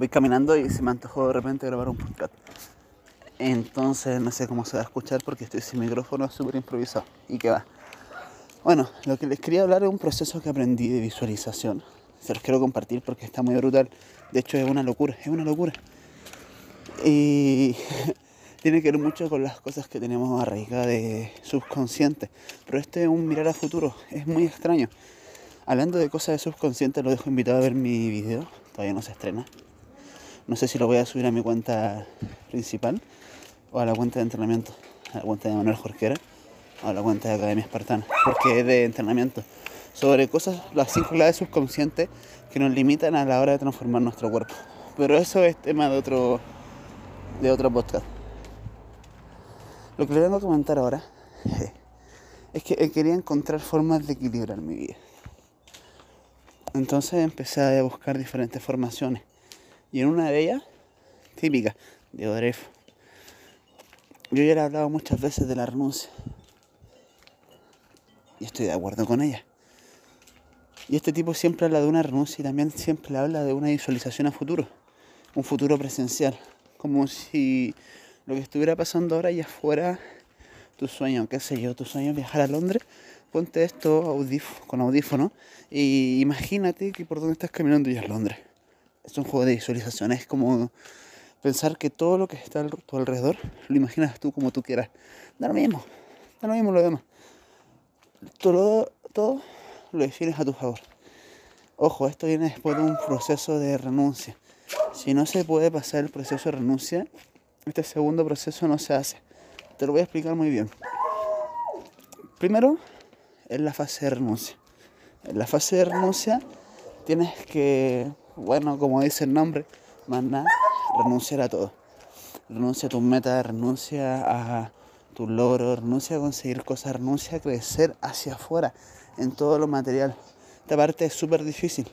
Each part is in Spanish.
voy caminando y se me antojó de repente grabar un podcast. Entonces no sé cómo se va a escuchar porque estoy sin micrófono, súper improvisado. ¿Y qué va? Bueno, lo que les quería hablar es un proceso que aprendí de visualización. Se los quiero compartir porque está muy brutal. De hecho es una locura, es una locura. Y tiene que ver mucho con las cosas que tenemos arraigadas de subconsciente. Pero este es un mirar a futuro, es muy extraño. Hablando de cosas de subconsciente, lo dejo invitado a ver mi video, todavía no se estrena. No sé si lo voy a subir a mi cuenta principal o a la cuenta de entrenamiento, a la cuenta de Manuel Jorquera o a la cuenta de Academia Espartana, porque es de entrenamiento sobre cosas, las cinco claves subconscientes que nos limitan a la hora de transformar nuestro cuerpo. Pero eso es tema de otro, de otro podcast. Lo que le vengo a comentar ahora es que quería encontrar formas de equilibrar mi vida. Entonces empecé a buscar diferentes formaciones. Y en una de ellas, típica, de Odref, yo ya le he hablado muchas veces de la renuncia. Y estoy de acuerdo con ella. Y este tipo siempre habla de una renuncia y también siempre habla de una visualización a futuro. Un futuro presencial. Como si lo que estuviera pasando ahora ya fuera tu sueño, qué sé yo, tu sueño es viajar a Londres. Ponte esto con audífono y imagínate que por donde estás caminando ya es Londres. Es un juego de visualización, es como pensar que todo lo que está a tu alrededor lo imaginas tú como tú quieras. Da lo mismo, da lo mismo lo demás. Todo, todo lo defines a tu favor. Ojo, esto viene después de un proceso de renuncia. Si no se puede pasar el proceso de renuncia, este segundo proceso no se hace. Te lo voy a explicar muy bien. Primero, es la fase de renuncia. En la fase de renuncia tienes que, bueno, como dice el nombre, mandar renunciar a todo. Renuncia a tus metas, renuncia a tus logros, renuncia a conseguir cosas, renuncia a crecer hacia afuera en todo lo material. Esta parte es súper difícil.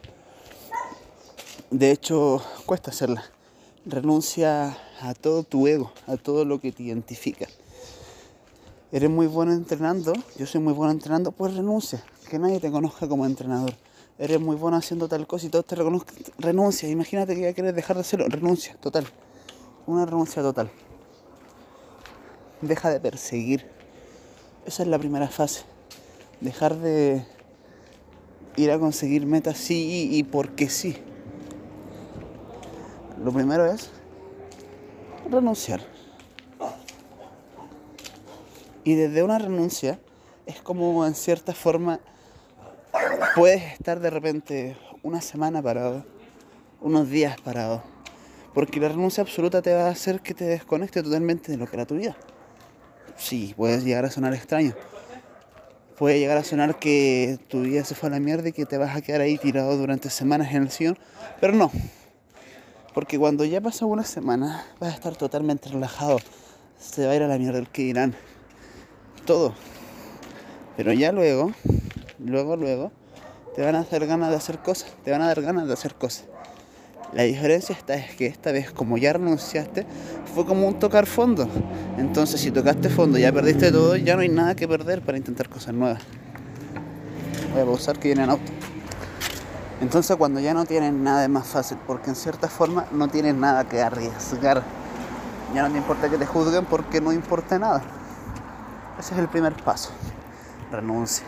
De hecho, cuesta hacerla. Renuncia a todo tu ego, a todo lo que te identifica. Eres muy bueno entrenando, yo soy muy bueno entrenando, pues renuncia. Que nadie te conozca como entrenador eres muy bueno haciendo tal cosa y todos te reconozcan, renuncia. Imagínate que ya quieres dejar de hacerlo, renuncia, total. Una renuncia total. Deja de perseguir. Esa es la primera fase. Dejar de ir a conseguir metas sí y porque sí. Lo primero es renunciar. Y desde una renuncia es como en cierta forma puedes estar de repente una semana parado, unos días parado, porque la renuncia absoluta te va a hacer que te desconecte totalmente de lo que era tu vida. Sí, puedes llegar a sonar extraño. Puede llegar a sonar que tu vida se fue a la mierda y que te vas a quedar ahí tirado durante semanas en el sillón, pero no. Porque cuando ya pasa una semana vas a estar totalmente relajado. Se va a ir a la mierda el que dirán. Todo. Pero ya luego, luego, luego, te van a hacer ganas de hacer cosas, te van a dar ganas de hacer cosas. La diferencia está es que esta vez como ya renunciaste, fue como un tocar fondo. Entonces si tocaste fondo, ya perdiste todo, ya no hay nada que perder para intentar cosas nuevas. Voy a pausar que vienen auto. Entonces cuando ya no tienes nada es más fácil, porque en cierta forma no tienes nada que arriesgar. Ya no te importa que te juzguen porque no importa nada. Ese es el primer paso. Renuncia.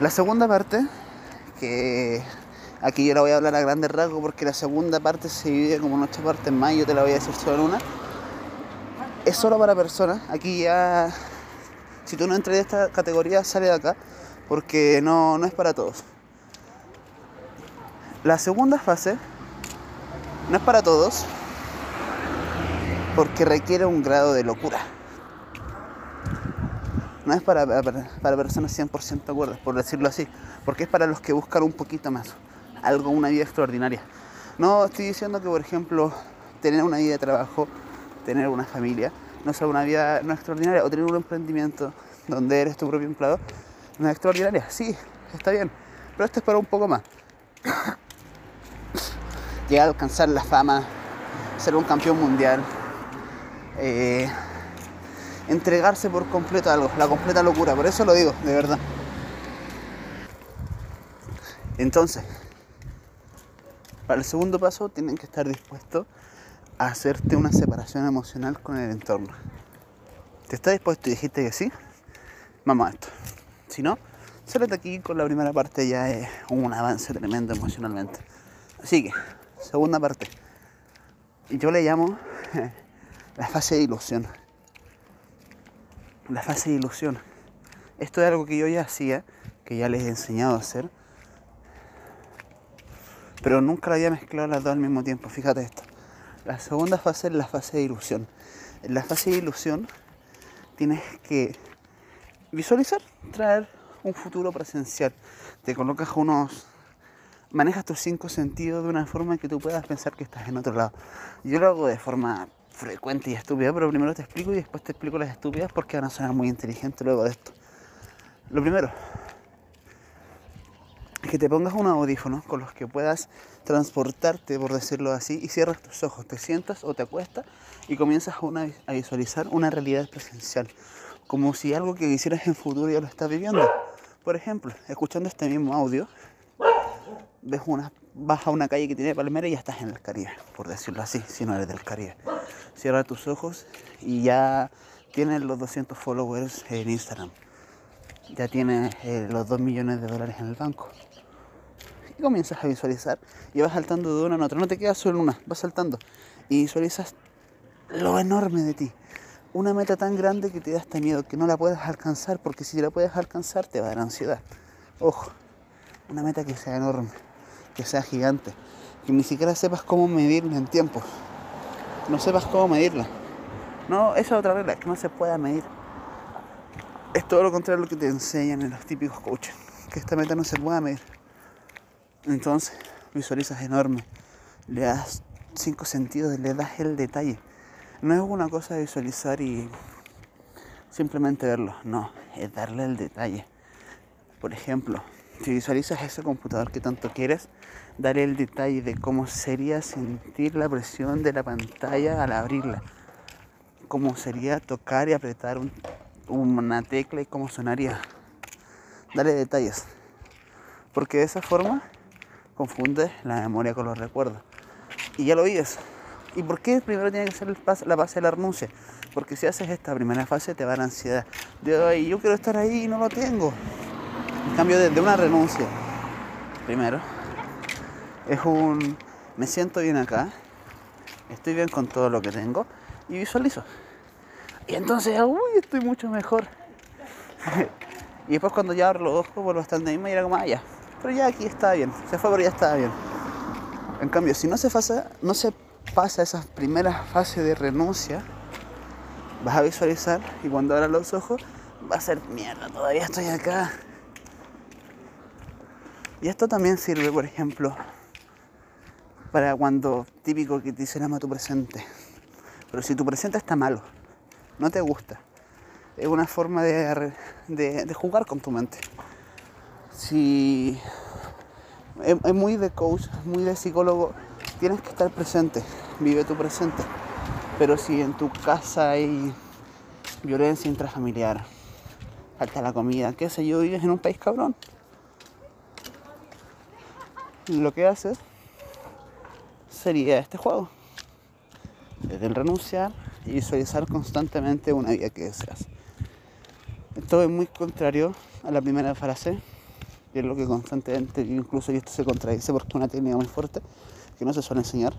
La segunda parte, que aquí yo la voy a hablar a grandes rasgos porque la segunda parte se divide como en ocho partes más y yo te la voy a decir solo una. Es solo para personas. Aquí ya, si tú no entras en esta categoría, sale de acá porque no, no es para todos. La segunda fase no es para todos porque requiere un grado de locura no es para, para, personas 100% de acuerdo, por decirlo así, porque es para los que buscan un poquito más, algo, una vida extraordinaria. No estoy diciendo que, por ejemplo, tener una vida de trabajo, tener una familia, no sea una vida no extraordinaria, o tener un emprendimiento donde eres tu propio empleado, no es extraordinaria. Sí, está bien, pero esto es para un poco más. Llegar a alcanzar la fama, ser un campeón mundial. Eh, entregarse por completo a algo, la completa locura, por eso lo digo, de verdad. Para el segundo paso tienen que estar dispuestos a hacerte una separación emocional con el entorno. ¿Te estás dispuesto y dijiste que sí? Vamos a esto. Si no, sálete aquí con la primera parte ya es un avance tremendo emocionalmente. Así que, segunda parte. Y yo le llamo la fase de ilusión. La fase de ilusión. Esto es algo que yo ya hacía, que ya les he enseñado a hacer, pero nunca la había mezclado las dos al mismo tiempo. Fíjate esto. La segunda fase es la fase de ilusión. En la fase de ilusión tienes que visualizar, traer un futuro presencial. Te colocas unos... Manejas tus cinco sentidos de una forma que tú puedas pensar que estás en otro lado. Yo lo hago de forma frecuente y estúpida, pero primero te explico y después te explico las estúpidas porque van a sonar muy inteligentes luego de esto. Lo primero, que te pongas un audífono con los que puedas transportarte, por decirlo así, y cierras tus ojos, te sientas o te acuestas y comienzas a, visualizar una realidad presencial, como si algo que hicieras en futuro ya lo estás viviendo. Por ejemplo, escuchando este mismo audio, ves una, vas a una calle que tiene palmera y ya estás en el Caribe, por decirlo así, si no eres del Caribe. Cierra tus ojos y ya tienes los 200 followers en Instagram. Ya tienes eh, los 2 millones de dólares en el banco comienzas a visualizar y vas saltando de una en otra. No te quedas solo en una, vas saltando y visualizas lo enorme de ti. Una meta tan grande que te da este miedo, que no la puedes alcanzar, porque si la puedes alcanzar te va a dar ansiedad. Ojo, una meta que sea enorme, que sea gigante, que ni siquiera sepas cómo medirla en tiempo. No sepas cómo medirla. No, esa es otra regla, que no se pueda medir. Es todo lo contrario a lo que te enseñan en los típicos coaches, que esta meta no se pueda medir. Entonces visualizas enorme, le das cinco sentidos, le das el detalle. No es una cosa visualizar y simplemente verlo, no, es darle el detalle. Por ejemplo, si visualizas ese computador que tanto quieres, darle el detalle de cómo sería sentir la presión de la pantalla al abrirla. Cómo sería tocar y apretar una tecla y cómo sonaría. Dale detalles. Porque de esa forma confunde la memoria con los recuerdos. Y ya lo vives. ¿Y por qué primero tiene que ser la fase de la renuncia? Porque si haces esta primera fase te va a dar ansiedad. De, yo quiero estar ahí y no lo tengo. En cambio, de una renuncia, primero, es un, me siento bien acá, estoy bien con todo lo que tengo y visualizo. Y entonces, uy, estoy mucho mejor. y después cuando ya abro los ojos, vuelvo a estar de misma y era como, ah, ya, pero ya aquí está bien, se fue pero ya está bien. En cambio, si no se pasa, no se pasa esa primera fase de renuncia, vas a visualizar y cuando abras los ojos va a ser mierda, todavía estoy acá. Y esto también sirve, por ejemplo, para cuando típico que te dicen ama tu presente. Pero si tu presente está malo, no te gusta, es una forma de, de jugar con tu mente si es, muy de coach, muy de psicólogo, tienes que estar presente, vive tu presente. Pero si en tu casa hay violencia intrafamiliar, falta la comida, qué sé yo, vives en un país cabrón, lo que haces sería este juego. Desde el renunciar y visualizar constantemente una vida que deseas. Esto es muy contrario a la primera frase y es lo que constantemente, incluso esto se contradice porque es una técnica muy fuerte que no se suele enseñar.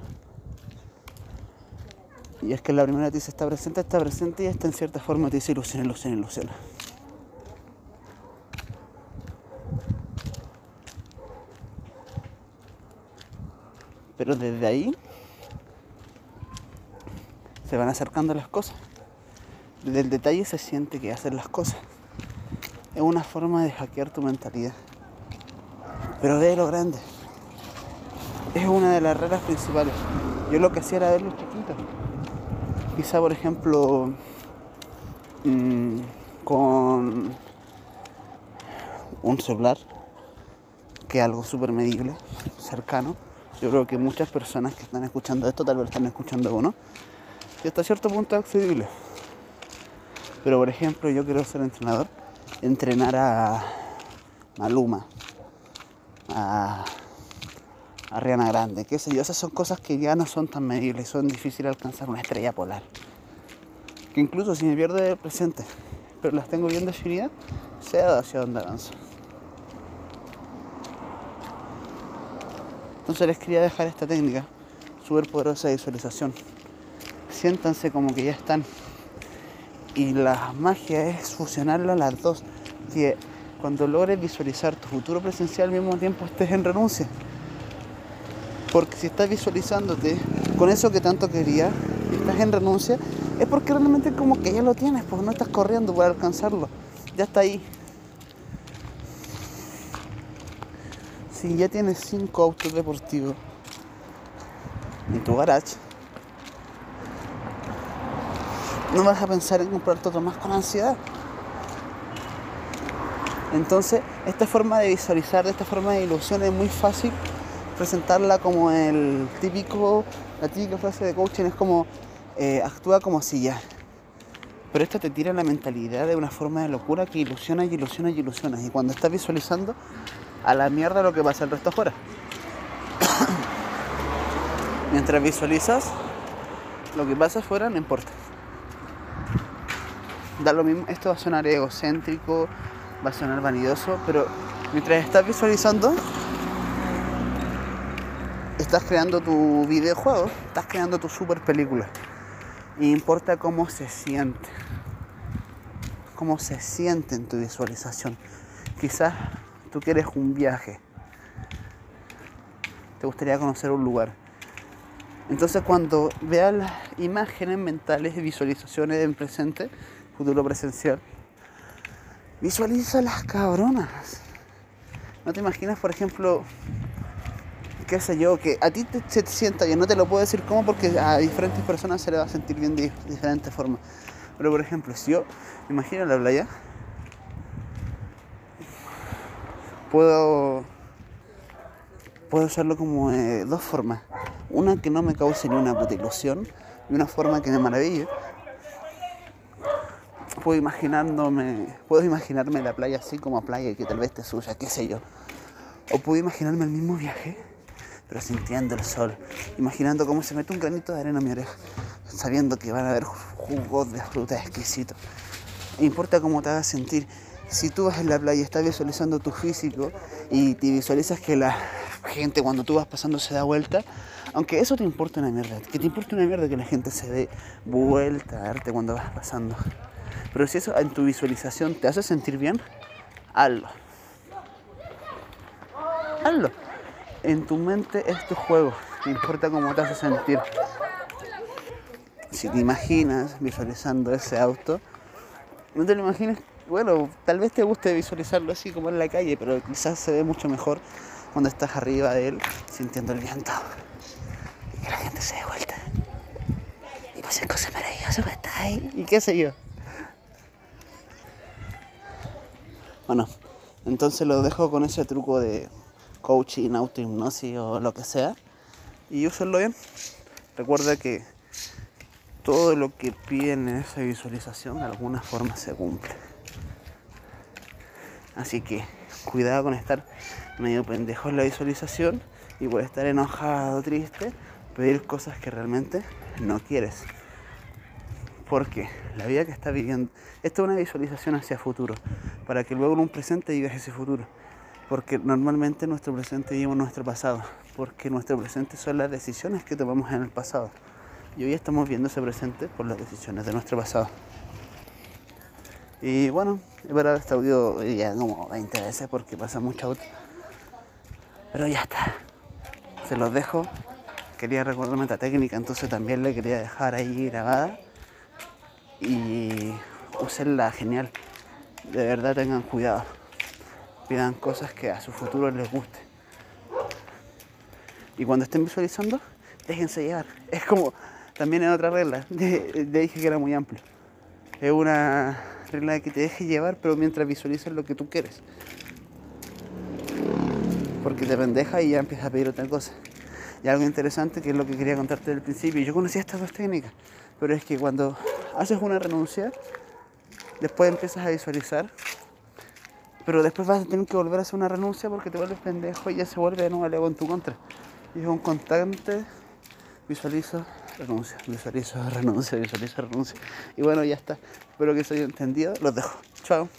Y es que la primera te dice está presente, está presente y esta en cierta forma dice ilusión, ilusión, ilusión. Pero desde ahí se van acercando las cosas. Desde el detalle se siente que hacen las cosas. Es una forma de hackear tu mentalidad. Pero ve lo grande. Es una de las reglas principales. Yo lo que hacía era verlo chiquito. Quizá, por ejemplo, mm, con un celular, que es algo súper medible, cercano. Yo creo que muchas personas que están escuchando esto tal vez están escuchando uno. Y hasta cierto punto es accesible. Pero por ejemplo, yo quiero ser entrenador, entrenar a Maluma, a Ariana Grande, qué sé yo, esas son cosas que ya no son tan medibles, son difíciles alcanzar una estrella polar. Que incluso si me pierdo el presente, pero las tengo bien definidas, sé hacia dónde avanzo. Entonces les quería dejar esta técnica súper poderosa de visualización. Siéntanse como que ya están. Y la magia es fusionarlo a las dos. Que cuando logres visualizar tu futuro presencial al mismo tiempo estés en renuncia. Porque si estás visualizándote con eso que tanto querías estás en renuncia, es porque realmente como que ya lo tienes, porque no estás corriendo para alcanzarlo. Ya está ahí. Si ya tienes cinco autos deportivos en tu garage, no vas a pensar en comprarte otro más con ansiedad. Entonces, esta forma de visualizar, esta forma de ilusión es muy fácil presentarla como el típico, la típica frase de coaching es como eh, actúa como si ya. Pero esto te tira la mentalidad de una forma de locura que ilusiona y ilusiona y ilusiona. Y cuando estás visualizando, a la mierda lo que pasa el resto afuera. Mientras visualizas, lo que pasa afuera no importa. Da lo mismo, esto va a sonar egocéntrico, va a sonar vanidoso, pero mientras estás visualizando, estás creando tu videojuego, estás creando tu super película. Y importa cómo se siente. Cómo se siente en tu visualización. Quizás tú quieres un viaje. Te gustaría conocer un lugar. Entonces cuando veas las imágenes mentales y visualizaciones en presente, futuro presencial, visualiza las cabronas. ¿No te imaginas, por ejemplo, qué sé yo, que a ti te, se te sienta bien, no te lo puedo decir cómo porque a diferentes personas se le va a sentir bien de diferentes formas. Pero por ejemplo, si yo imagino la playa, puedo puedo hacerlo como dos formas. Una que no me cause ni una puta ilusión y una forma que me maraville. Puedo imaginándome, puedo imaginarme la playa así como playa que tal vez te suya, qué sé yo. O puedo imaginarme el mismo viaje pero sintiendo el sol, imaginando cómo se mete un granito de arena a mi oreja, sabiendo que van a haber jugos de fruta exquisitos. No importa cómo te hagas sentir, si tú vas en la playa y estás visualizando tu físico y te visualizas que la gente cuando tú vas pasando se da vuelta, aunque eso te importa una mierda, que te importa una mierda que la gente se dé vuelta a darte cuando vas pasando. Pero si eso en tu visualización te hace sentir bien, hazlo. Hazlo en tu mente es tu juego, no importa cómo te hace sentir. Si te imaginas visualizando ese auto, no te lo imagines, bueno, tal vez te guste visualizarlo así como en la calle, pero quizás se ve mucho mejor cuando estás arriba de él sintiendo el viento y que la gente se dé vuelta y pasen cosas maravillosas que está ahí y qué sé yo. Bueno, entonces lo dejo con ese truco de coaching, autohipnosis o lo que sea. Y úsenlo bien. Recuerda que todo lo que piden en esa visualización de alguna forma se cumple. Así que cuidado con estar medio pendejo en la visualización y por estar enojado, triste, pedir cosas que realmente no quieres. Porque la vida que estás viviendo, esto es una visualización hacia futuro, para que luego en un presente vivas ese futuro porque normalmente nuestro presente vivimos nuestro pasado, porque nuestro presente son las decisiones que tomamos en el pasado. Y hoy estamos viendo ese presente por las decisiones de nuestro pasado. Y bueno, he parado este audio ya como 20 veces porque pasa mucho auto. Pero ya está. Se los dejo. Quería recordarme esta técnica, entonces también le quería dejar ahí grabada. Y usenla genial. De verdad tengan cuidado pidan cosas que a su futuro les guste. Y cuando estén visualizando, déjense llevar. Es como, también en otra regla, le dije que era muy amplio. Es una regla de que te dejes llevar, pero mientras visualizas lo que tú quieres. Porque te pendeja y ya empiezas a pedir otra cosa. Y algo interesante que es lo que quería contarte desde el principio. Yo conocía estas dos técnicas, pero es que cuando haces una renuncia, después empiezas a visualizar pero después vas a tener que volver a hacer una renuncia porque te vuelves pendejo y ya se vuelve de nuevo el ego en tu contra. Y es un constante visualizo, renuncio, visualizo, renuncio, visualizo, renuncio. Y bueno, ya está. Espero que se haya entendido. Los dejo. Chao.